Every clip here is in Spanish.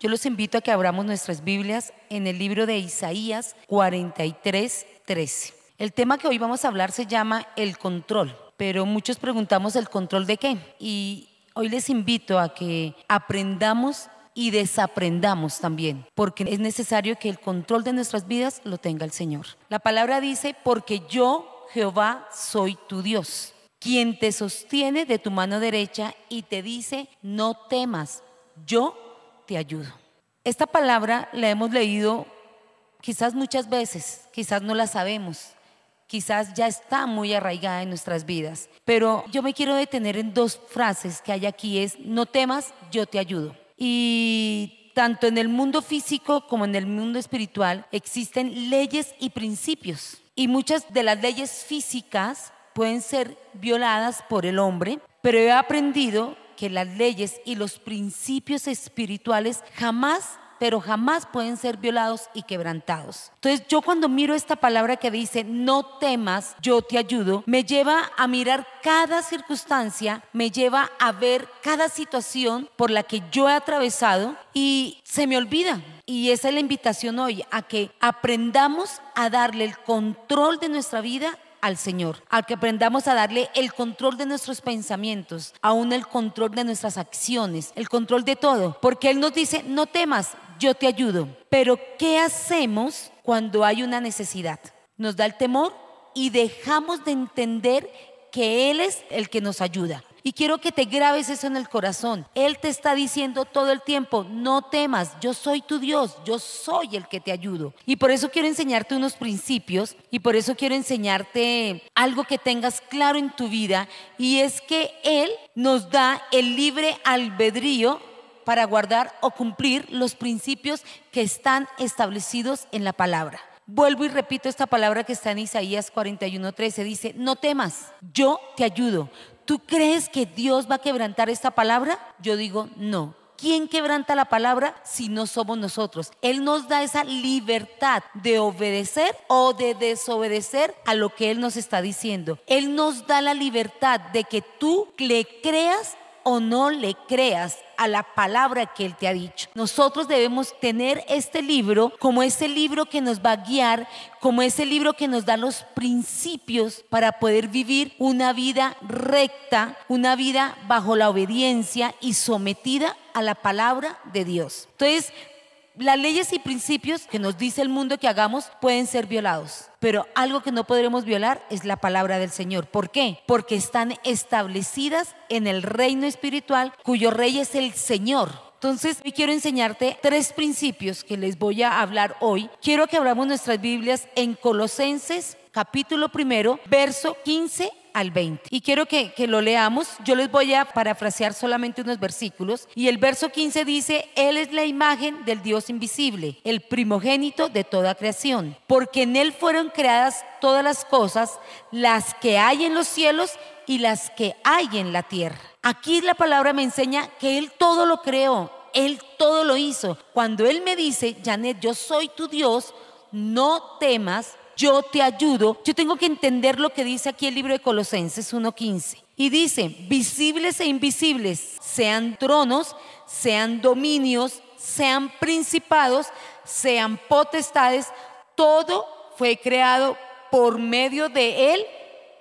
Yo los invito a que abramos nuestras Biblias en el libro de Isaías 43, 13. El tema que hoy vamos a hablar se llama el control, pero muchos preguntamos el control de qué. Y hoy les invito a que aprendamos y desaprendamos también, porque es necesario que el control de nuestras vidas lo tenga el Señor. La palabra dice, porque yo, Jehová, soy tu Dios, quien te sostiene de tu mano derecha y te dice, no temas, yo te ayudo. Esta palabra la hemos leído quizás muchas veces, quizás no la sabemos, quizás ya está muy arraigada en nuestras vidas, pero yo me quiero detener en dos frases que hay aquí, es, no temas, yo te ayudo. Y tanto en el mundo físico como en el mundo espiritual existen leyes y principios. Y muchas de las leyes físicas pueden ser violadas por el hombre, pero he aprendido que las leyes y los principios espirituales jamás pero jamás pueden ser violados y quebrantados. Entonces yo cuando miro esta palabra que dice, no temas, yo te ayudo, me lleva a mirar cada circunstancia, me lleva a ver cada situación por la que yo he atravesado y se me olvida. Y esa es la invitación hoy, a que aprendamos a darle el control de nuestra vida al Señor, al que aprendamos a darle el control de nuestros pensamientos, aún el control de nuestras acciones, el control de todo, porque Él nos dice, no temas, yo te ayudo. Pero ¿qué hacemos cuando hay una necesidad? Nos da el temor y dejamos de entender que Él es el que nos ayuda. Y quiero que te grabes eso en el corazón. Él te está diciendo todo el tiempo, no temas, yo soy tu Dios, yo soy el que te ayudo. Y por eso quiero enseñarte unos principios y por eso quiero enseñarte algo que tengas claro en tu vida y es que Él nos da el libre albedrío para guardar o cumplir los principios que están establecidos en la palabra. Vuelvo y repito esta palabra que está en Isaías 41:13. Dice, no temas, yo te ayudo. ¿Tú crees que Dios va a quebrantar esta palabra? Yo digo, no. ¿Quién quebranta la palabra si no somos nosotros? Él nos da esa libertad de obedecer o de desobedecer a lo que Él nos está diciendo. Él nos da la libertad de que tú le creas o no le creas a la palabra que Él te ha dicho. Nosotros debemos tener este libro como ese libro que nos va a guiar, como ese libro que nos da los principios para poder vivir una vida recta, una vida bajo la obediencia y sometida a la palabra de Dios. Entonces, las leyes y principios que nos dice el mundo que hagamos pueden ser violados, pero algo que no podremos violar es la palabra del Señor. ¿Por qué? Porque están establecidas en el reino espiritual cuyo rey es el Señor. Entonces, hoy quiero enseñarte tres principios que les voy a hablar hoy. Quiero que abramos nuestras Biblias en Colosenses capítulo primero, verso 15 al 20. Y quiero que, que, lo leamos. Yo les voy a parafrasear solamente unos versículos. Y el verso 15 dice, Él es la imagen del Dios invisible, el primogénito de toda creación, porque en Él fueron creadas todas las cosas, las que hay en los cielos y las que hay en la tierra. Aquí la palabra me enseña que Él todo lo creó, Él todo lo hizo. Cuando Él me dice, Janet, yo soy tu Dios, no temas, yo te ayudo, yo tengo que entender lo que dice aquí el libro de Colosenses 1.15. Y dice, visibles e invisibles, sean tronos, sean dominios, sean principados, sean potestades, todo fue creado por medio de Él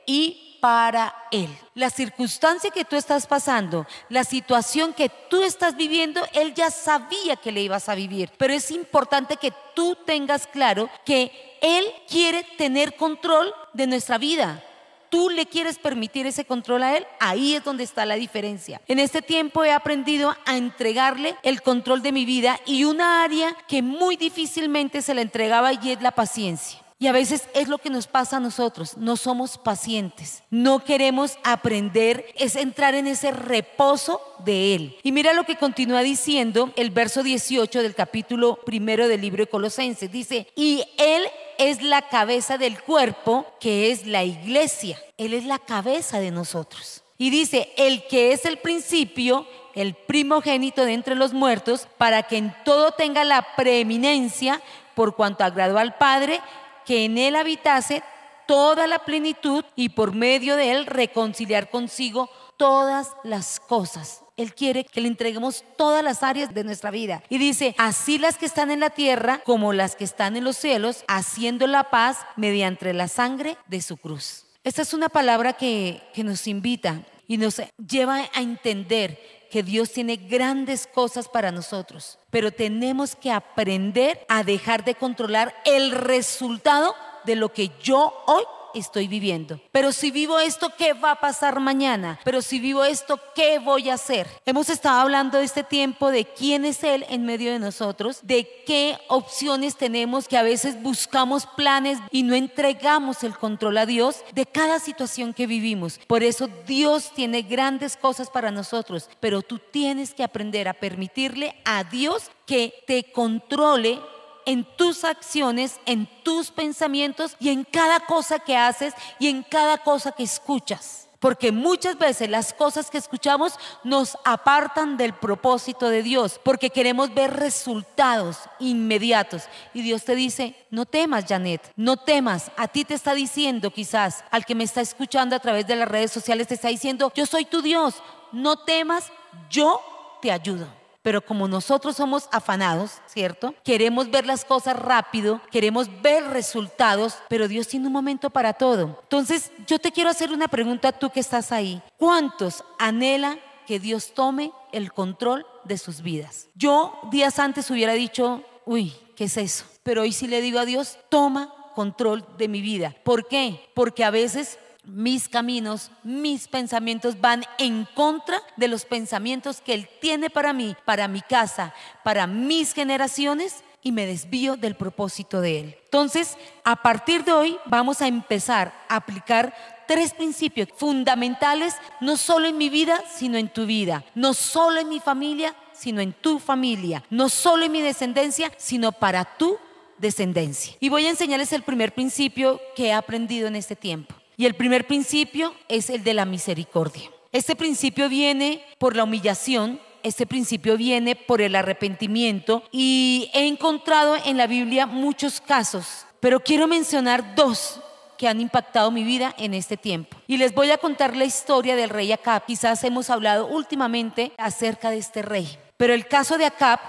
y para Él. La circunstancia que tú estás pasando, la situación que tú estás viviendo, Él ya sabía que le ibas a vivir. Pero es importante que tú tengas claro que él quiere tener control de nuestra vida. Tú le quieres permitir ese control a Él, ahí es donde está la diferencia. En este tiempo he aprendido a entregarle el control de mi vida y una área que muy difícilmente se la entregaba y es la paciencia. Y a veces es lo que nos pasa a nosotros, no somos pacientes, no queremos aprender, es entrar en ese reposo de Él. Y mira lo que continúa diciendo el verso 18 del capítulo primero del libro de Colosenses, dice, y Él es la cabeza del cuerpo, que es la iglesia, Él es la cabeza de nosotros. Y dice, el que es el principio, el primogénito de entre los muertos, para que en todo tenga la preeminencia, por cuanto agradó al Padre, que en él habitase toda la plenitud y por medio de él reconciliar consigo todas las cosas. Él quiere que le entreguemos todas las áreas de nuestra vida. Y dice, así las que están en la tierra como las que están en los cielos, haciendo la paz mediante la sangre de su cruz. Esta es una palabra que, que nos invita y nos lleva a entender que Dios tiene grandes cosas para nosotros, pero tenemos que aprender a dejar de controlar el resultado de lo que yo hoy estoy viviendo. Pero si vivo esto, ¿qué va a pasar mañana? Pero si vivo esto, ¿qué voy a hacer? Hemos estado hablando este tiempo, de quién es Él en medio de nosotros, de qué opciones tenemos, que a veces buscamos planes y no entregamos el control a Dios de cada situación que vivimos. Por eso Dios tiene grandes cosas para nosotros, pero tú tienes que aprender a permitirle a Dios que te controle en tus acciones, en tus pensamientos y en cada cosa que haces y en cada cosa que escuchas. Porque muchas veces las cosas que escuchamos nos apartan del propósito de Dios, porque queremos ver resultados inmediatos. Y Dios te dice, no temas, Janet, no temas. A ti te está diciendo quizás, al que me está escuchando a través de las redes sociales, te está diciendo, yo soy tu Dios, no temas, yo te ayudo. Pero como nosotros somos afanados, ¿cierto? Queremos ver las cosas rápido, queremos ver resultados, pero Dios tiene un momento para todo. Entonces, yo te quiero hacer una pregunta tú que estás ahí. ¿Cuántos anhela que Dios tome el control de sus vidas? Yo días antes hubiera dicho, uy, ¿qué es eso? Pero hoy sí le digo a Dios, toma control de mi vida. ¿Por qué? Porque a veces mis caminos, mis pensamientos van en contra de los pensamientos que Él tiene para mí, para mi casa, para mis generaciones y me desvío del propósito de Él. Entonces, a partir de hoy vamos a empezar a aplicar tres principios fundamentales, no solo en mi vida, sino en tu vida, no solo en mi familia, sino en tu familia, no solo en mi descendencia, sino para tu descendencia. Y voy a enseñarles el primer principio que he aprendido en este tiempo. Y el primer principio es el de la misericordia. Este principio viene por la humillación, este principio viene por el arrepentimiento y he encontrado en la Biblia muchos casos, pero quiero mencionar dos que han impactado mi vida en este tiempo. Y les voy a contar la historia del rey Acab. Quizás hemos hablado últimamente acerca de este rey, pero el caso de Acab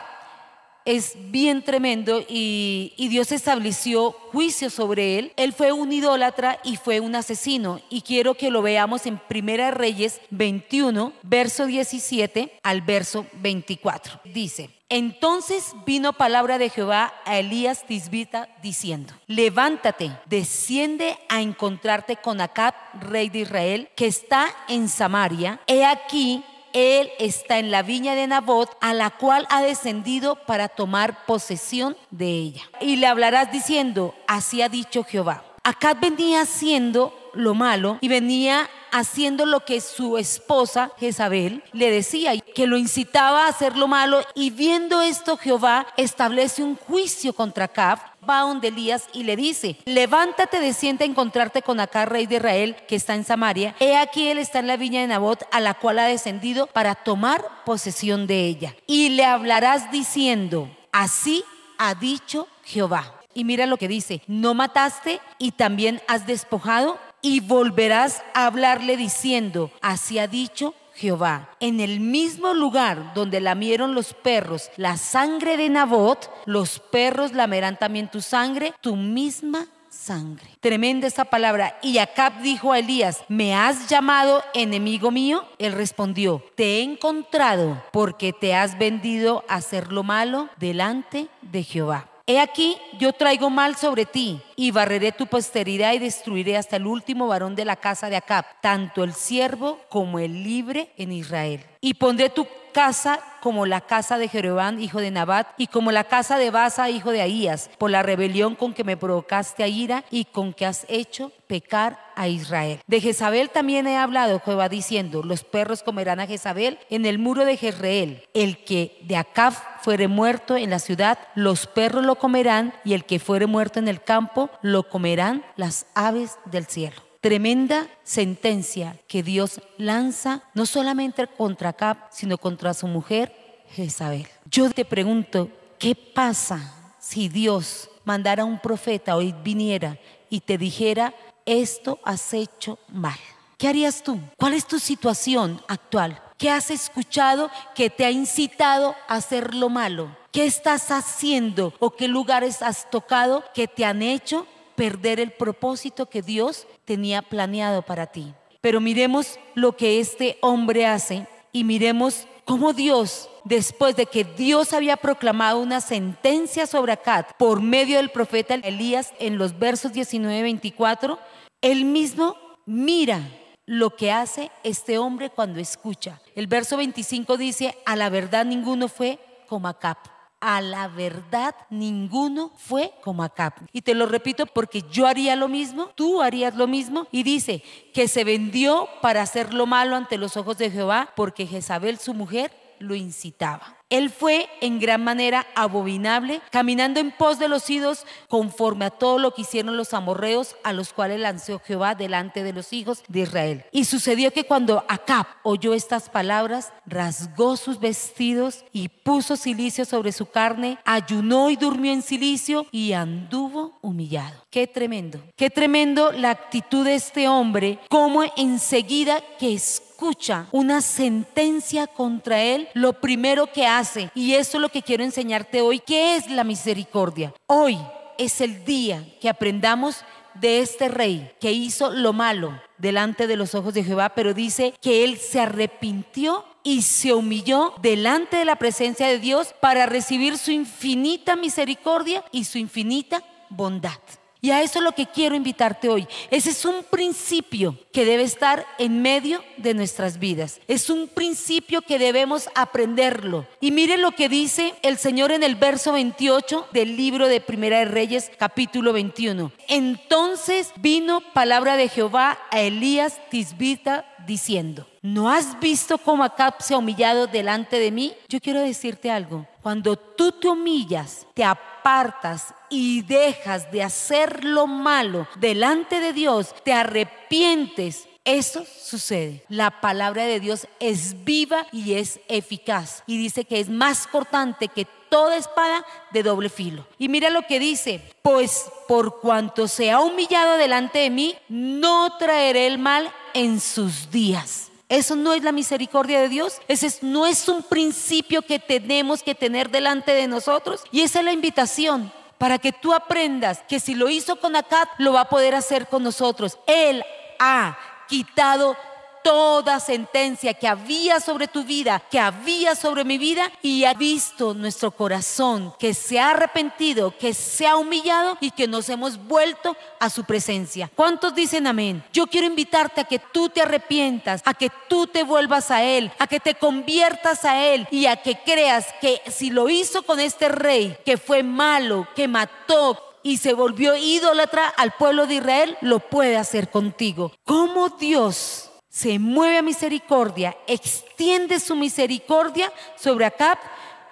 es bien tremendo y, Dios estableció juicio sobre él. Él fue un idólatra y fue un asesino. Y quiero que lo veamos en Primera Reyes 21, verso 17 al verso 24. Dice, entonces vino palabra de Jehová a Elías Tisbita diciendo, levántate, desciende a encontrarte con Acab, rey de Israel, que está en Samaria. He aquí él está en la viña de Nabot, a la cual ha descendido para tomar posesión de ella. Y le hablarás diciendo, así ha dicho Jehová. Acá venía haciendo lo malo y venía haciendo lo que su esposa Jezabel le decía, que lo incitaba a hacer lo malo. Y viendo esto, Jehová establece un juicio contra Acab va donde Elías y le dice, levántate, desciende a encontrarte con acá, rey de Israel, que está en Samaria. He aquí él está en la viña de Nabot, a la cual ha descendido para tomar posesión de ella. Y le hablarás diciendo, así ha dicho Jehová. Y mira lo que dice, no mataste y también has despojado y volverás a hablarle diciendo, así ha dicho Jehová. En el mismo lugar donde lamieron los perros la sangre de Nabot, los perros lamerán también tu sangre, tu misma sangre. Tremenda esa palabra. Y Acab dijo a Elías, ¿me has llamado enemigo mío? Él respondió, te he encontrado porque te has vendido a hacer lo malo delante de Jehová. He aquí, yo traigo mal sobre ti y barreré tu posteridad y destruiré hasta el último varón de la casa de Acab, tanto el siervo como el libre en Israel. Y pondré tu casa como la casa de Jeroboam, hijo de Nabat, y como la casa de Basa, hijo de Ahías, por la rebelión con que me provocaste a ira y con que has hecho pecar a Israel. De Jezabel también he hablado, Jehová, diciendo, los perros comerán a Jezabel en el muro de Jezreel. El que de Acab fuere muerto en la ciudad, los perros lo comerán, y el que fuere muerto en el campo, lo comerán las aves del cielo. Tremenda sentencia que Dios lanza no solamente contra Acab, sino contra su mujer Jezabel. Yo te pregunto, ¿qué pasa si Dios mandara a un profeta hoy viniera y te dijera, esto has hecho mal? ¿Qué harías tú? ¿Cuál es tu situación actual? ¿Qué has escuchado que te ha incitado a hacer lo malo? ¿Qué estás haciendo o qué lugares has tocado que te han hecho perder el propósito que Dios tenía planeado para ti? Pero miremos lo que este hombre hace y miremos cómo Dios, después de que Dios había proclamado una sentencia sobre Acad por medio del profeta Elías en los versos 19 y 24, él mismo mira lo que hace este hombre cuando escucha. El verso 25 dice, a la verdad ninguno fue como Acab a la verdad ninguno fue como Acab. Y te lo repito porque yo haría lo mismo, tú harías lo mismo. Y dice que se vendió para hacer lo malo ante los ojos de Jehová porque Jezabel su mujer lo incitaba. Él fue en gran manera abominable, caminando en pos de los ídolos conforme a todo lo que hicieron los amorreos, a los cuales lanzó Jehová delante de los hijos de Israel. Y sucedió que cuando Acab oyó estas palabras, rasgó sus vestidos y puso silicio sobre su carne, ayunó y durmió en silicio y anduvo humillado. Qué tremendo, qué tremendo la actitud de este hombre, como enseguida que escucha una sentencia contra él, lo primero que hace y eso es lo que quiero enseñarte hoy. ¿Qué es la misericordia? Hoy es el día que aprendamos de este rey que hizo lo malo delante de los ojos de Jehová, pero dice que él se arrepintió y se humilló delante de la presencia de Dios para recibir su infinita misericordia y su infinita bondad. Y a eso es lo que quiero invitarte hoy. Ese es un principio que debe estar en medio de nuestras vidas. Es un principio que debemos aprenderlo. Y mire lo que dice el Señor en el verso 28 del libro de Primera de Reyes, capítulo 21. Entonces vino palabra de Jehová a Elías Tisbita diciendo, ¿no has visto cómo Acab se ha humillado delante de mí? Yo quiero decirte algo. Cuando tú te humillas, te apartas y dejas de hacer lo malo delante de Dios, te arrepientes, eso sucede. La palabra de Dios es viva y es eficaz. Y dice que es más cortante que toda espada de doble filo. Y mira lo que dice, pues por cuanto se ha humillado delante de mí, no traeré el mal en sus días. Eso no es la misericordia de Dios. Ese no es un principio que tenemos que tener delante de nosotros. Y esa es la invitación para que tú aprendas que si lo hizo con Acab, lo va a poder hacer con nosotros. Él ha quitado toda sentencia que había sobre tu vida, que había sobre mi vida, y ha visto nuestro corazón que se ha arrepentido, que se ha humillado y que nos hemos vuelto a su presencia. ¿Cuántos dicen amén? Yo quiero invitarte a que tú te arrepientas, a que tú te vuelvas a Él, a que te conviertas a Él y a que creas que si lo hizo con este rey, que fue malo, que mató, y se volvió idólatra al pueblo de Israel, lo puede hacer contigo. ¿Cómo Dios se mueve a misericordia, extiende su misericordia sobre Acab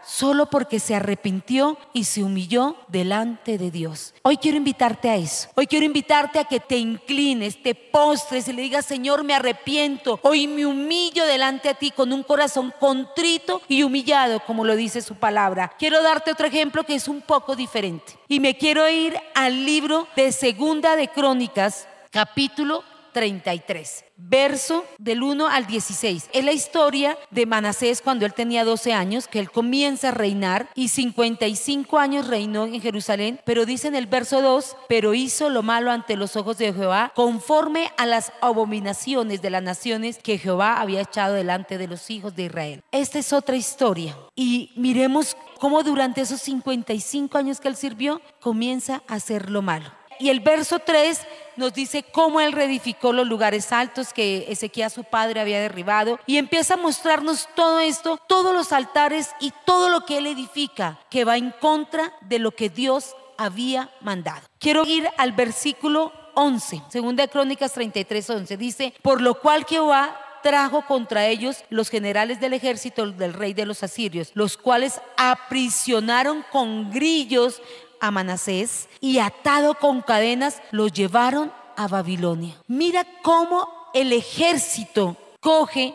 solo porque se arrepintió y se humilló delante de Dios. Hoy quiero invitarte a eso. Hoy quiero invitarte a que te inclines, te postres y le digas, Señor, me arrepiento. Hoy me humillo delante a ti con un corazón contrito y humillado, como lo dice su palabra. Quiero darte otro ejemplo que es un poco diferente. Y me quiero ir al libro de Segunda de Crónicas, capítulo 33, verso del 1 al 16. Es la historia de Manasés cuando él tenía 12 años, que él comienza a reinar y 55 años reinó en Jerusalén, pero dice en el verso 2, pero hizo lo malo ante los ojos de Jehová, conforme a las abominaciones de las naciones que Jehová había echado delante de los hijos de Israel. Esta es otra historia. Y miremos cómo durante esos 55 años que él sirvió, comienza a hacer lo malo. Y el verso 3 nos dice cómo él reedificó los lugares altos que Ezequiel su padre había derribado y empieza a mostrarnos todo esto, todos los altares y todo lo que él edifica que va en contra de lo que Dios había mandado. Quiero ir al versículo 11, segunda de Crónicas 33, 11, dice, por lo cual Jehová trajo contra ellos los generales del ejército del rey de los asirios, los cuales aprisionaron con grillos a Manasés y atado con cadenas lo llevaron a Babilonia. Mira cómo el ejército coge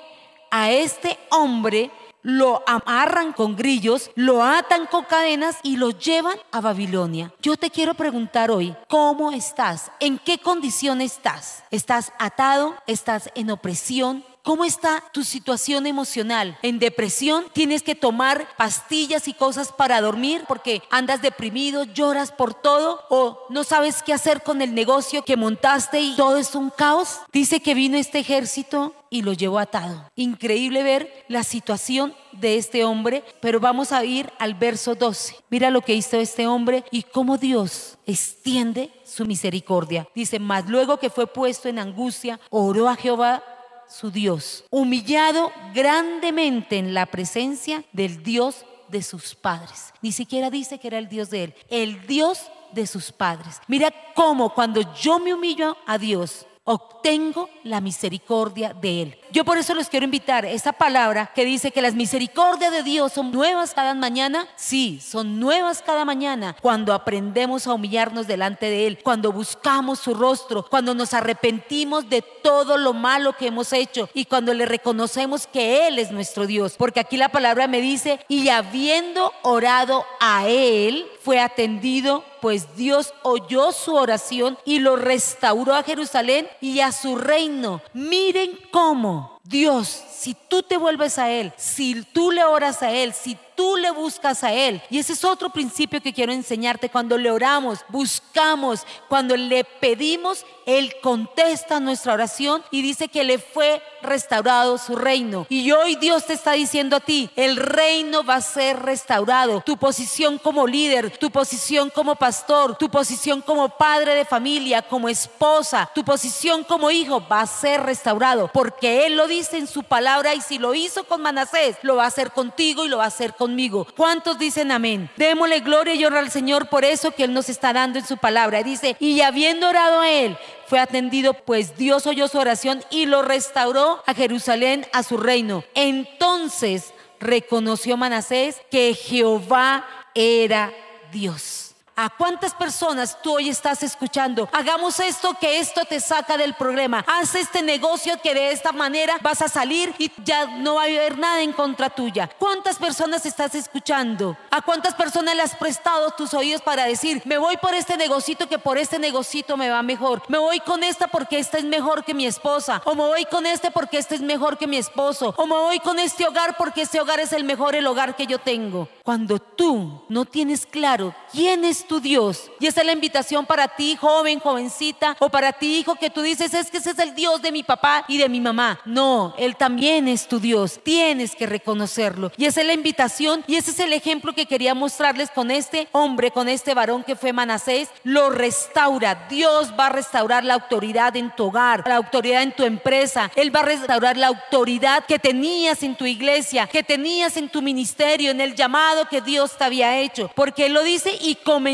a este hombre, lo amarran con grillos, lo atan con cadenas y lo llevan a Babilonia. Yo te quiero preguntar hoy, ¿cómo estás? ¿En qué condición estás? ¿Estás atado? ¿Estás en opresión? ¿Cómo está tu situación emocional? ¿En depresión? ¿Tienes que tomar pastillas y cosas para dormir porque andas deprimido, lloras por todo o no sabes qué hacer con el negocio que montaste y todo es un caos? Dice que vino este ejército y lo llevó atado. Increíble ver la situación de este hombre, pero vamos a ir al verso 12. Mira lo que hizo este hombre y cómo Dios extiende su misericordia. Dice, mas luego que fue puesto en angustia, oró a Jehová su Dios, humillado grandemente en la presencia del Dios de sus padres. Ni siquiera dice que era el Dios de él, el Dios de sus padres. Mira cómo cuando yo me humillo a Dios, obtengo la misericordia de Él. Yo por eso les quiero invitar esa palabra que dice que las misericordias de Dios son nuevas cada mañana. Sí, son nuevas cada mañana cuando aprendemos a humillarnos delante de Él, cuando buscamos su rostro, cuando nos arrepentimos de todo lo malo que hemos hecho y cuando le reconocemos que Él es nuestro Dios. Porque aquí la palabra me dice, y habiendo orado a Él, fue atendido, pues Dios oyó su oración y lo restauró a Jerusalén y a su reino. Miren cómo Dios, si tú te vuelves a Él, si tú le oras a Él, si tú le buscas a Él. Y ese es otro principio que quiero enseñarte. Cuando le oramos, buscamos, cuando le pedimos, Él contesta nuestra oración y dice que le fue restaurado su reino. Y hoy Dios te está diciendo a ti, el reino va a ser restaurado. Tu posición como líder, tu posición como pastor, tu posición como padre de familia, como esposa, tu posición como hijo va a ser restaurado. Porque Él lo dice en su palabra y si lo hizo con Manasés, lo va a hacer contigo y lo va a hacer conmigo. ¿Cuántos dicen amén? Démosle gloria y honra al Señor por eso que Él nos está dando en su palabra. Dice, y habiendo orado a Él, fue atendido, pues Dios oyó su oración y lo restauró a Jerusalén, a su reino. Entonces reconoció Manasés que Jehová era Dios. ¿A cuántas personas tú hoy estás escuchando? Hagamos esto que esto te saca del problema. Haz este negocio que de esta manera vas a salir y ya no va a haber nada en contra tuya. ¿Cuántas personas estás escuchando? ¿A cuántas personas le has prestado tus oídos para decir, me voy por este negocito que por este negocito me va mejor? Me voy con esta porque esta es mejor que mi esposa. O me voy con este porque este es mejor que mi esposo. O me voy con este hogar porque este hogar es el mejor el hogar que yo tengo. Cuando tú no tienes claro quién es tu Dios. Y esa es la invitación para ti, joven, jovencita, o para ti, hijo, que tú dices, es que ese es el Dios de mi papá y de mi mamá. No, Él también es tu Dios. Tienes que reconocerlo. Y esa es la invitación y ese es el ejemplo que quería mostrarles con este hombre, con este varón que fue Manasés. Lo restaura. Dios va a restaurar la autoridad en tu hogar, la autoridad en tu empresa. Él va a restaurar la autoridad que tenías en tu iglesia, que tenías en tu ministerio, en el llamado que Dios te había hecho. Porque Él lo dice y comenzó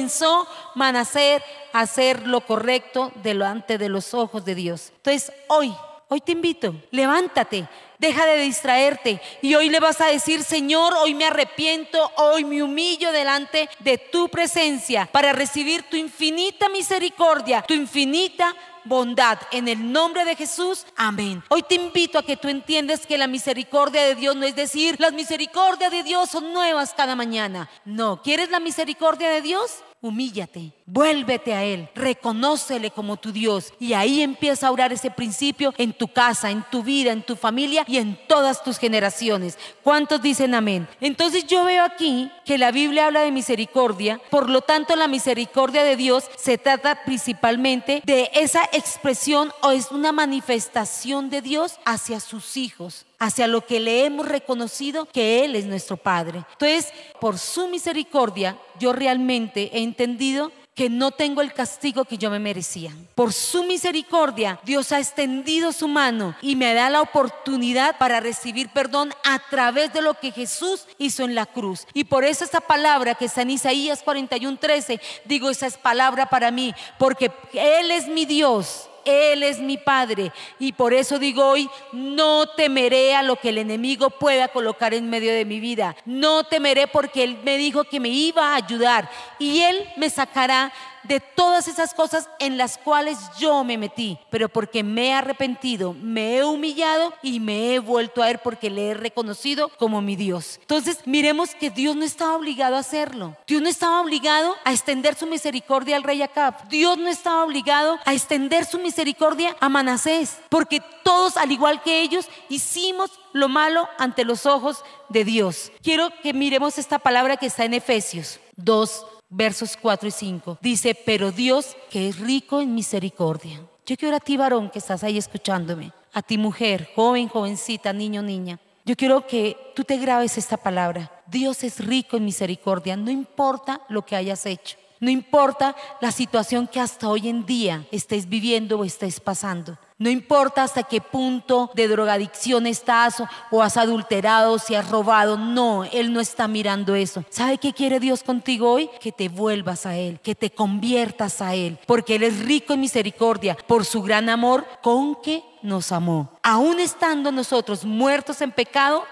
Manaser a hacer lo correcto delante de los ojos de Dios. Entonces, hoy, hoy te invito, levántate, deja de distraerte y hoy le vas a decir, Señor, hoy me arrepiento, hoy me humillo delante de tu presencia para recibir tu infinita misericordia, tu infinita bondad. En el nombre de Jesús, amén. Hoy te invito a que tú entiendas que la misericordia de Dios no es decir, las misericordias de Dios son nuevas cada mañana. No, ¿quieres la misericordia de Dios? Humíllate, vuélvete a Él, reconócele como tu Dios y ahí empieza a orar ese principio en tu casa, en tu vida, en tu familia y en todas tus generaciones. ¿Cuántos dicen amén? Entonces yo veo aquí que la Biblia habla de misericordia, por lo tanto la misericordia de Dios se trata principalmente de esa expresión o es una manifestación de Dios hacia sus hijos hacia lo que le hemos reconocido que Él es nuestro Padre. Entonces, por su misericordia, yo realmente he entendido que no tengo el castigo que yo me merecía. Por su misericordia, Dios ha extendido su mano y me da la oportunidad para recibir perdón a través de lo que Jesús hizo en la cruz. Y por eso esta palabra que está en Isaías 41:13, digo, esa es palabra para mí, porque Él es mi Dios él es mi Padre. Y por eso digo hoy, no temeré a lo que el enemigo pueda colocar en medio de mi vida. No temeré porque Él me dijo que me iba a ayudar y Él me sacará de todas esas cosas en las cuales yo me metí, pero porque me he arrepentido, me he humillado y me he vuelto a Él porque le he reconocido como mi Dios. Entonces, miremos que Dios no estaba obligado a hacerlo. Dios no estaba obligado a extender su misericordia al rey Acab. Dios no estaba obligado a extender su misericordia a Manasés, porque todos, al igual que ellos, hicimos lo malo ante los ojos de Dios. Quiero que miremos esta palabra que está en Efesios 2, versos 4 y 5. Dice, pero Dios que es rico en misericordia. Yo quiero a ti, varón, que estás ahí escuchándome, a ti, mujer, joven, jovencita, niño, niña. Yo quiero que tú te grabes esta palabra. Dios es rico en misericordia, no importa lo que hayas hecho. No importa la situación que hasta hoy en día estés viviendo o estés pasando. No importa hasta qué punto de drogadicción estás o, has adulterado o si has robado. No, Él no está mirando eso. ¿Sabe qué quiere Dios contigo hoy? Que te vuelvas a Él, que te conviertas a Él, porque Él es rico en misericordia por su gran amor con que nos amó. Aún estando nosotros muertos en pecado,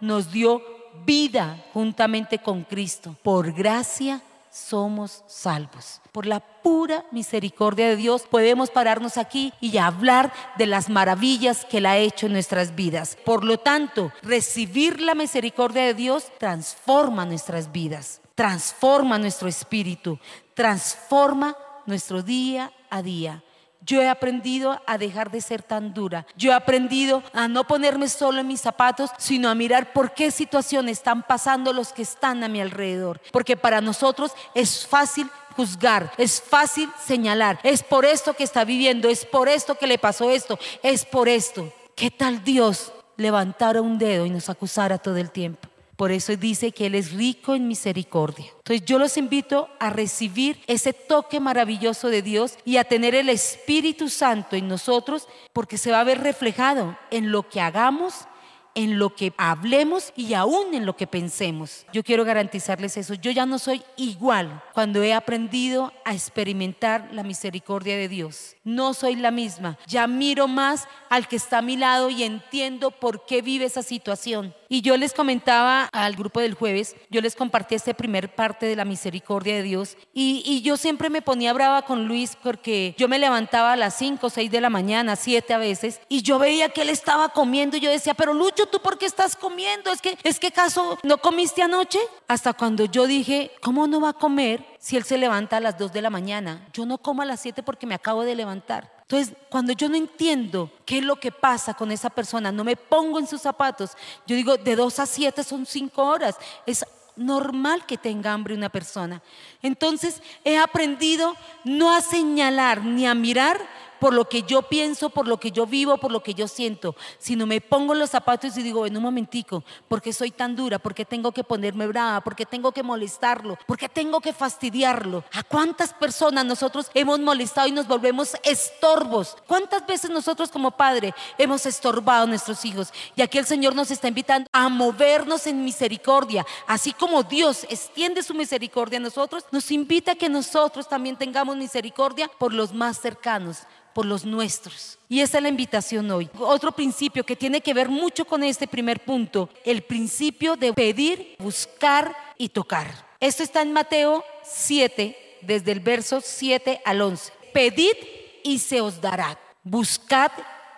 nos dio vida juntamente con Cristo. Por gracia somos salvos. Por la pura misericordia de Dios podemos pararnos aquí y hablar de las maravillas que Él ha hecho en nuestras vidas. Por lo tanto, recibir la misericordia de Dios transforma nuestras vidas, transforma nuestro espíritu, transforma nuestro día a día. Yo he aprendido a dejar de ser tan dura. Yo he aprendido a no ponerme solo en mis zapatos, sino a mirar por qué situaciones están pasando los que están a mi alrededor. Porque para nosotros es fácil juzgar, es fácil señalar. Es por esto que está viviendo, es por esto que le pasó esto, es por esto. ¿Qué tal Dios levantara un dedo y nos acusara todo el tiempo? Por eso dice que Él es rico en misericordia. Entonces yo los invito a recibir ese toque maravilloso de Dios y a tener el Espíritu Santo en nosotros porque se va a ver reflejado en lo que hagamos en lo que hablemos y aún en lo que pensemos. Yo quiero garantizarles eso. Yo ya no soy igual cuando he aprendido a experimentar la misericordia de Dios. No soy la misma. Ya miro más al que está a mi lado y entiendo por qué vive esa situación. Y yo les comentaba al grupo del jueves, yo les compartí este primer parte de la misericordia de Dios. Y, y yo siempre me ponía brava con Luis porque yo me levantaba a las 5 o 6 de la mañana, 7 a veces, y yo veía que él estaba comiendo y yo decía, pero Lucho, ¿tú por qué estás comiendo? Es que, es que caso, ¿no comiste anoche? Hasta cuando yo dije, ¿cómo no va a comer si él se levanta a las 2 de la mañana? Yo no como a las 7 porque me acabo de levantar. Entonces, cuando yo no entiendo qué es lo que pasa con esa persona, no me pongo en sus zapatos, yo digo, de dos a siete son cinco horas. Es normal que tenga hambre una persona. Entonces, he aprendido no a señalar ni a mirar por lo que yo pienso, por lo que yo vivo, por lo que yo siento, sino me pongo los zapatos y digo, en un momentico, ¿por qué soy tan dura? ¿Por qué tengo que ponerme brava? ¿Por qué tengo que molestarlo? ¿Por qué tengo que fastidiarlo? ¿A cuántas personas nosotros hemos molestado y nos volvemos estorbos? ¿Cuántas veces nosotros como padre hemos estorbado a nuestros hijos? Y aquí el Señor nos está invitando a movernos en misericordia, así como Dios extiende su misericordia a nosotros, nos invita a que nosotros también tengamos misericordia por los más cercanos por los nuestros. Y esa es la invitación hoy. Otro principio que tiene que ver mucho con este primer punto, el principio de pedir, buscar y tocar. Esto está en Mateo 7, desde el verso 7 al 11. Pedid y se os dará. Buscad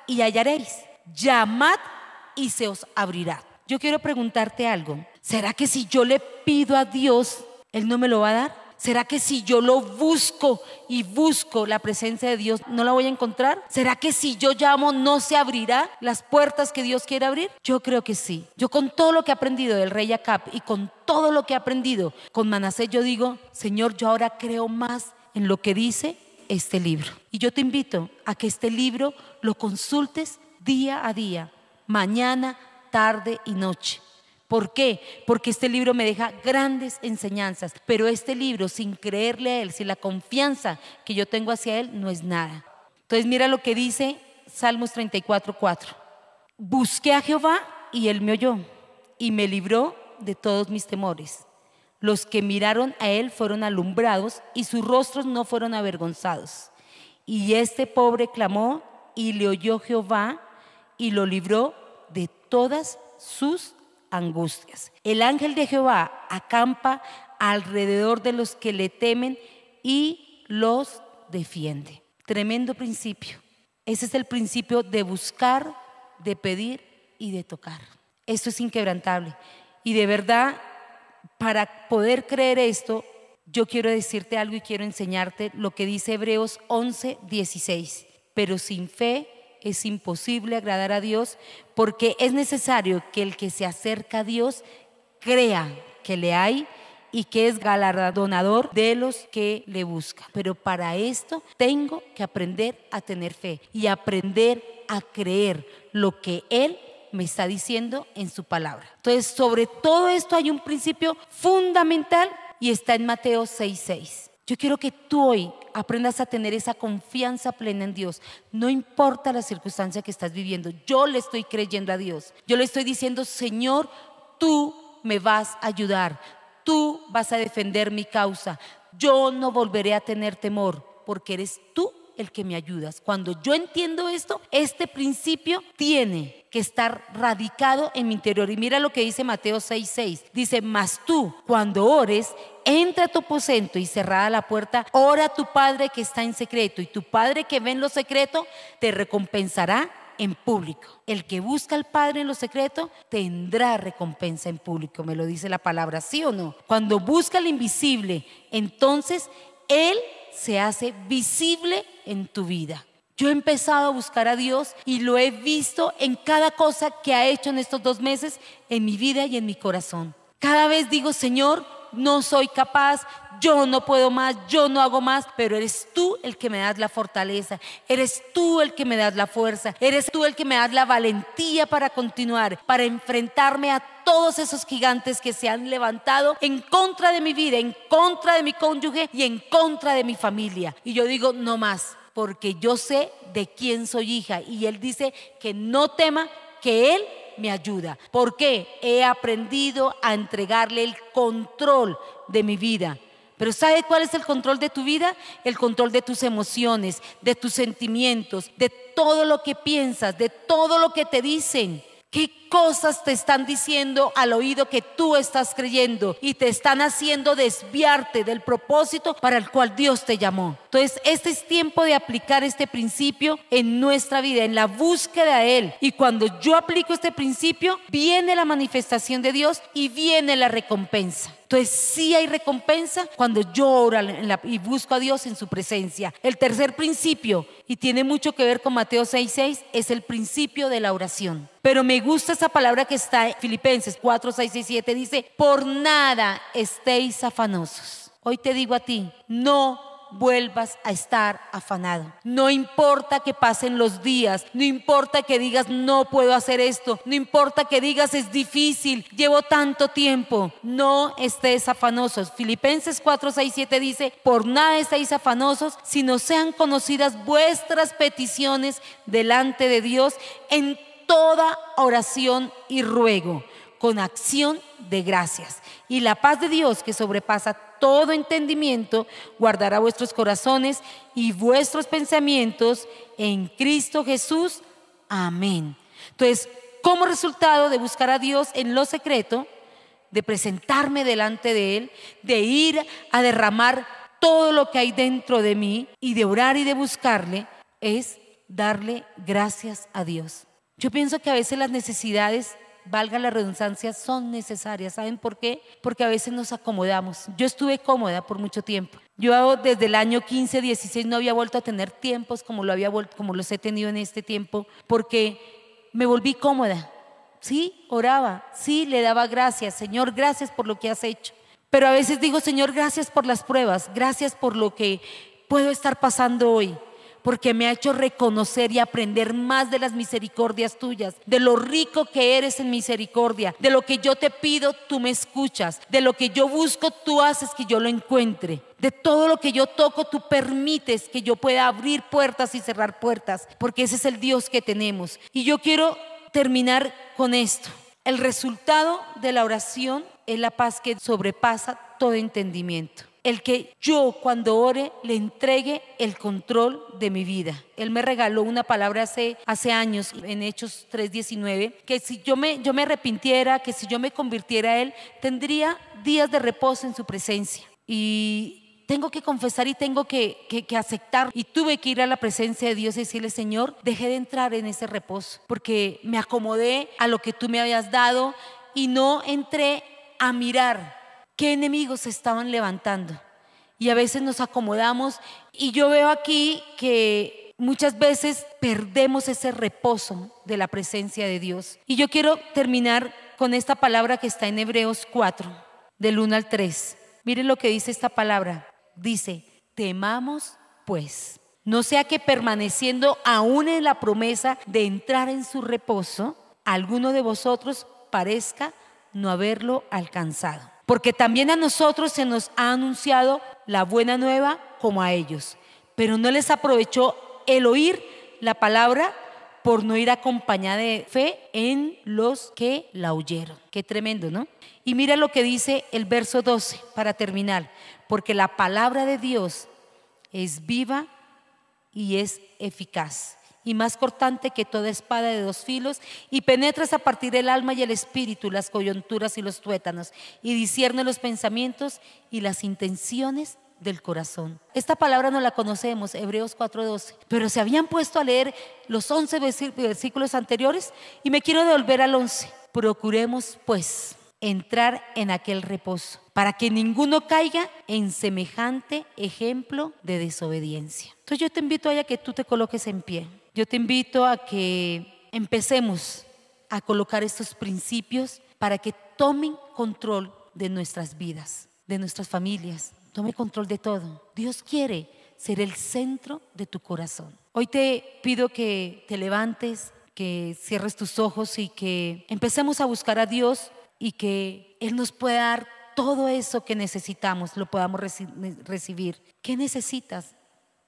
y hallaréis. Llamad y se os abrirá. Yo quiero preguntarte algo. ¿Será que si yo le pido a Dios, Él no me lo va a dar? ¿Será que si yo lo busco y busco la presencia de Dios, no la voy a encontrar? ¿Será que si yo llamo, no se abrirá las puertas que Dios quiere abrir? Yo creo que sí. Yo con todo lo que he aprendido del rey Acab y con todo lo que he aprendido con Manasés, yo digo, Señor, yo ahora creo más en lo que dice este libro. Y yo te invito a que este libro lo consultes día a día, mañana, tarde y noche. ¿Por qué? Porque este libro me deja grandes enseñanzas, pero este libro, sin creerle a Él, sin la confianza que yo tengo hacia Él, no es nada. Entonces mira lo que dice Salmos 34, 4. Busqué a Jehová y Él me oyó y me libró de todos mis temores. Los que miraron a Él fueron alumbrados y sus rostros no fueron avergonzados. Y este pobre clamó y le oyó Jehová y lo libró de todas sus angustias. El ángel de Jehová acampa alrededor de los que le temen y los defiende. Tremendo principio. Ese es el principio de buscar, de pedir y de tocar. Esto es inquebrantable. Y de verdad, para poder creer esto, yo quiero decirte algo y quiero enseñarte lo que dice Hebreos 11, 16. Pero sin fe es imposible agradar a Dios porque es necesario que el que se acerca a Dios crea que le hay y que es galardonador de los que le buscan. Pero para esto tengo que aprender a tener fe y aprender a creer lo que Él me está diciendo en su palabra. Entonces, sobre todo esto hay un principio fundamental y está en Mateo 6:6. Yo quiero que tú hoy aprendas a tener esa confianza plena en Dios. No importa la circunstancia que estás viviendo, yo le estoy creyendo a Dios. Yo le estoy diciendo, Señor, tú me vas a ayudar, tú vas a defender mi causa. Yo no volveré a tener temor porque eres tú el que me ayudas. Cuando yo entiendo esto, este principio tiene que estar radicado en mi interior. Y mira lo que dice Mateo 6:6. Dice, mas tú, cuando ores, entra a tu aposento y cerrada la puerta, ora a tu Padre que está en secreto. Y tu Padre que ve en lo secreto, te recompensará en público. El que busca al Padre en lo secreto tendrá recompensa en público, me lo dice la palabra, ¿sí o no? Cuando busca el invisible, entonces Él se hace visible en tu vida. Yo he empezado a buscar a Dios y lo he visto en cada cosa que ha hecho en estos dos meses en mi vida y en mi corazón. Cada vez digo, Señor, no soy capaz, yo no puedo más, yo no hago más, pero eres tú el que me das la fortaleza, eres tú el que me das la fuerza, eres tú el que me das la valentía para continuar, para enfrentarme a todos esos gigantes que se han levantado en contra de mi vida, en contra de mi cónyuge y en contra de mi familia. Y yo digo, no más, porque yo sé de quién soy hija. Y él dice que no tema, que él me ayuda. porque He aprendido a entregarle el control de mi vida. Pero ¿sabe cuál es el control de tu vida? El control de tus emociones, de tus sentimientos, de todo lo que piensas, de todo lo que te dicen. ¿Qué cosas te están diciendo al oído que tú estás creyendo y te están haciendo desviarte del propósito para el cual Dios te llamó? Entonces, este es tiempo de aplicar este principio en nuestra vida, en la búsqueda de Él. Y cuando yo aplico este principio, viene la manifestación de Dios y viene la recompensa. Entonces sí hay recompensa cuando yo oro y busco a Dios en su presencia. El tercer principio, y tiene mucho que ver con Mateo 6.6, es el principio de la oración. Pero me gusta esa palabra que está en Filipenses 4, 6 y 7. Dice, por nada estéis afanosos. Hoy te digo a ti, no vuelvas a estar afanado. No importa que pasen los días, no importa que digas no puedo hacer esto, no importa que digas es difícil, llevo tanto tiempo, no estés afanosos. Filipenses 4, 6, 7 dice, por nada estéis afanosos, sino sean conocidas vuestras peticiones delante de Dios en toda oración y ruego, con acción de gracias. Y la paz de Dios que sobrepasa todo entendimiento, guardará vuestros corazones y vuestros pensamientos en Cristo Jesús. Amén. Entonces, como resultado de buscar a Dios en lo secreto, de presentarme delante de Él, de ir a derramar todo lo que hay dentro de mí y de orar y de buscarle, es darle gracias a Dios. Yo pienso que a veces las necesidades valga la redundancia, son necesarias. ¿Saben por qué? Porque a veces nos acomodamos. Yo estuve cómoda por mucho tiempo. Yo desde el año 15, 16 no había vuelto a tener tiempos como, lo había como los he tenido en este tiempo, porque me volví cómoda. Sí, oraba, sí, le daba gracias. Señor, gracias por lo que has hecho. Pero a veces digo, Señor, gracias por las pruebas, gracias por lo que puedo estar pasando hoy porque me ha hecho reconocer y aprender más de las misericordias tuyas, de lo rico que eres en misericordia, de lo que yo te pido, tú me escuchas, de lo que yo busco, tú haces que yo lo encuentre. De todo lo que yo toco, tú permites que yo pueda abrir puertas y cerrar puertas, porque ese es el Dios que tenemos. Y yo quiero terminar con esto. El resultado de la oración es la paz que sobrepasa todo entendimiento el que yo cuando ore le entregue el control de mi vida. Él me regaló una palabra hace, años en Hechos 3:19, que si yo me, yo me arrepintiera, que si yo me convirtiera a Él, tendría días de reposo en su presencia. Y tengo que confesar y tengo que, que, aceptar. Y tuve que ir a la presencia de Dios y decirle, Señor, dejé de entrar en ese reposo porque me acomodé a lo que tú me habías dado y no entré a mirar qué enemigos se estaban levantando. Y a veces nos acomodamos y yo veo aquí que muchas veces perdemos ese reposo de la presencia de Dios. Y yo quiero terminar con esta palabra que está en Hebreos 4, del 1 al 3. Miren lo que dice esta palabra. Dice, temamos pues, no sea que permaneciendo aún en la promesa de entrar en su reposo, alguno de vosotros parezca no haberlo alcanzado. Porque también a nosotros se nos ha anunciado la buena nueva como a ellos, pero no les aprovechó el oír la palabra por no ir acompañada de fe en los que la oyeron. Qué tremendo, ¿no? Y mira lo que dice el verso 12 para terminar, porque la palabra de Dios es viva y es eficaz y más cortante que toda espada de dos filos, y penetras a partir del alma y el espíritu, las coyunturas y los tuétanos, y discierne los pensamientos y las intenciones del corazón. Esta palabra no la conocemos, Hebreos 4:12, pero se habían puesto a leer los 11 versículos anteriores y me quiero devolver al 11. Procuremos pues entrar en aquel reposo, para que ninguno caiga en semejante ejemplo de desobediencia. Entonces yo te invito a que tú te coloques en pie. Yo te invito a que empecemos a colocar estos principios para que tomen control de nuestras vidas, de nuestras familias, tome control de todo. Dios quiere ser el centro de tu corazón. Hoy te pido que te levantes, que cierres tus ojos y que empecemos a buscar a Dios y que Él nos pueda dar todo eso que necesitamos, lo podamos recibir. ¿Qué necesitas?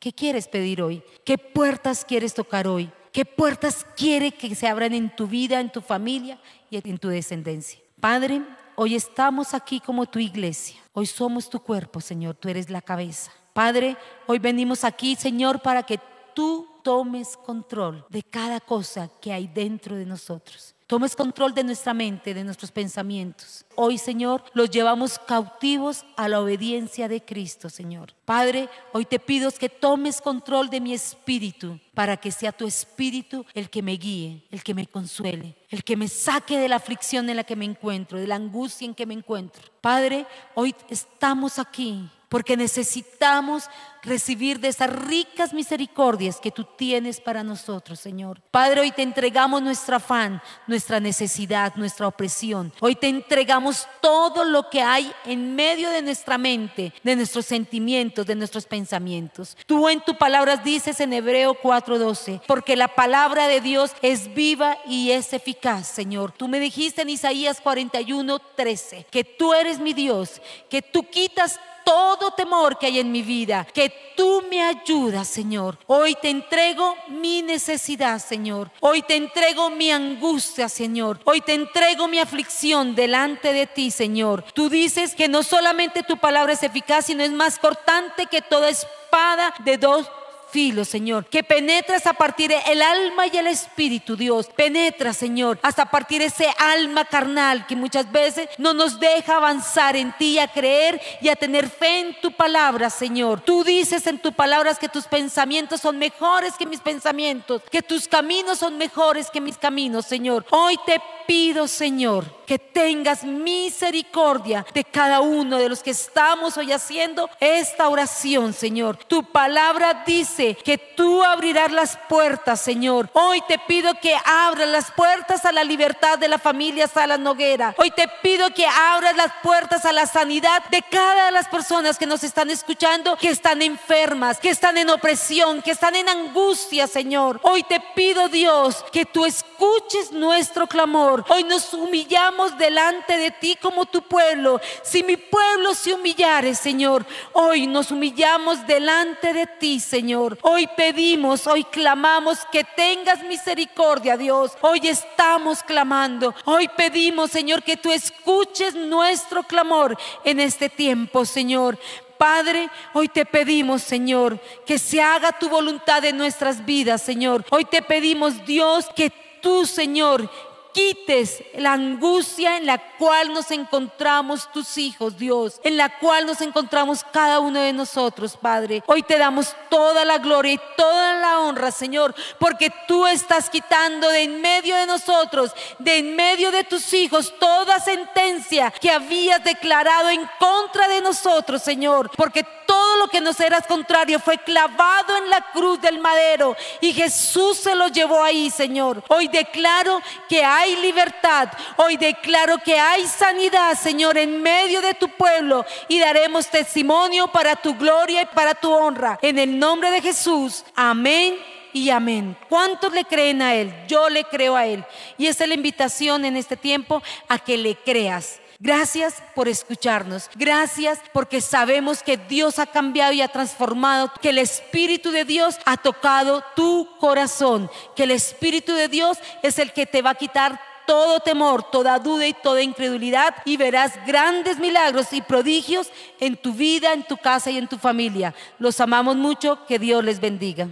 ¿Qué quieres pedir hoy? ¿Qué puertas quieres tocar hoy? ¿Qué puertas quiere que se abran en tu vida, en tu familia y en tu descendencia? Padre, hoy estamos aquí como tu iglesia. Hoy somos tu cuerpo, Señor. Tú eres la cabeza. Padre, hoy venimos aquí, Señor, para que tú tomes control de cada cosa que hay dentro de nosotros. Tomes control de nuestra mente, de nuestros pensamientos. Hoy, Señor, los llevamos cautivos a la obediencia de Cristo, Señor. Padre, hoy te pido que tomes control de mi espíritu para que sea tu espíritu el que me guíe, el que me consuele, el que me saque de la aflicción en la que me encuentro, de la angustia en que me encuentro. Padre, hoy estamos aquí porque necesitamos recibir de esas ricas misericordias que tú tienes para nosotros, Señor. Padre, hoy te entregamos nuestro afán, nuestra necesidad, nuestra opresión. Hoy te entregamos todo lo que hay en medio de nuestra mente, de nuestros sentimientos, de nuestros pensamientos. Tú en tu palabra dices en Hebreo 4:12, porque la palabra de Dios es viva y es eficaz, Señor. Tú me dijiste en Isaías 41:13 que tú eres mi Dios, que tú quitas todo temor que hay en mi vida, que tú me ayudas, Señor. Hoy te entrego mi necesidad, Señor. Hoy te entrego mi angustia, Señor. Hoy te entrego mi aflicción delante de ti, Señor. Tú dices que no solamente tu palabra es eficaz, sino es más cortante que toda espada de dos filo, Señor, que penetras a partir del alma y el espíritu, Dios. Penetra, Señor, hasta partir ese alma carnal que muchas veces no nos deja avanzar en ti, a creer y a tener fe en tu palabra, Señor. Tú dices en tu palabra que tus pensamientos son mejores que mis pensamientos, que tus caminos son mejores que mis caminos, Señor. Hoy te pido, Señor, que tengas misericordia de cada uno de los que estamos hoy haciendo esta oración, Señor. Tu palabra dice que tú abrirás las puertas, Señor. Hoy te pido que abras las puertas a la libertad de la familia Sala Noguera. Hoy te pido que abras las puertas a la sanidad de cada de las personas que nos están escuchando, que están enfermas, que están en opresión, que están en angustia, Señor. Hoy te pido, Dios, que tú escuches nuestro clamor. Hoy nos humillamos delante de ti como tu pueblo. Si mi pueblo se humillare, Señor, hoy nos humillamos delante de ti, Señor. Hoy pedimos, hoy clamamos que tengas misericordia, Dios. Hoy estamos clamando. Hoy pedimos, Señor, que tú escuches nuestro clamor en este tiempo, Señor. Padre, hoy te pedimos, Señor, que se haga tu voluntad en nuestras vidas, Señor. Hoy te pedimos, Dios, que tú, Señor, quites la angustia en la cual nos encontramos tus hijos, Dios, en la cual nos encontramos cada uno de nosotros, Padre. Hoy te damos toda la gloria y toda la honra, Señor, porque tú estás quitando de en medio de nosotros, de en medio de tus hijos, toda sentencia que habías declarado en contra de nosotros, Señor, porque todo lo que nos era contrario fue clavado en la cruz del madero y Jesús se lo llevó ahí, Señor. Hoy declaro que hay libertad, hoy declaro que hay sanidad, Señor, en medio de tu pueblo y daremos testimonio para tu gloria y para tu honra. En el nombre de Jesús, amén y amén. ¿Cuántos le creen a Él? Yo le creo a Él. Y esa es la invitación en este tiempo a que le creas. Gracias por escucharnos. Gracias porque sabemos que Dios ha cambiado y ha transformado, que el Espíritu de Dios ha tocado tu corazón, que el Espíritu de Dios es el que te va a quitar todo temor, toda duda y toda incredulidad y verás grandes milagros y prodigios en tu vida, en tu casa y en tu familia. Los amamos mucho, que Dios les bendiga.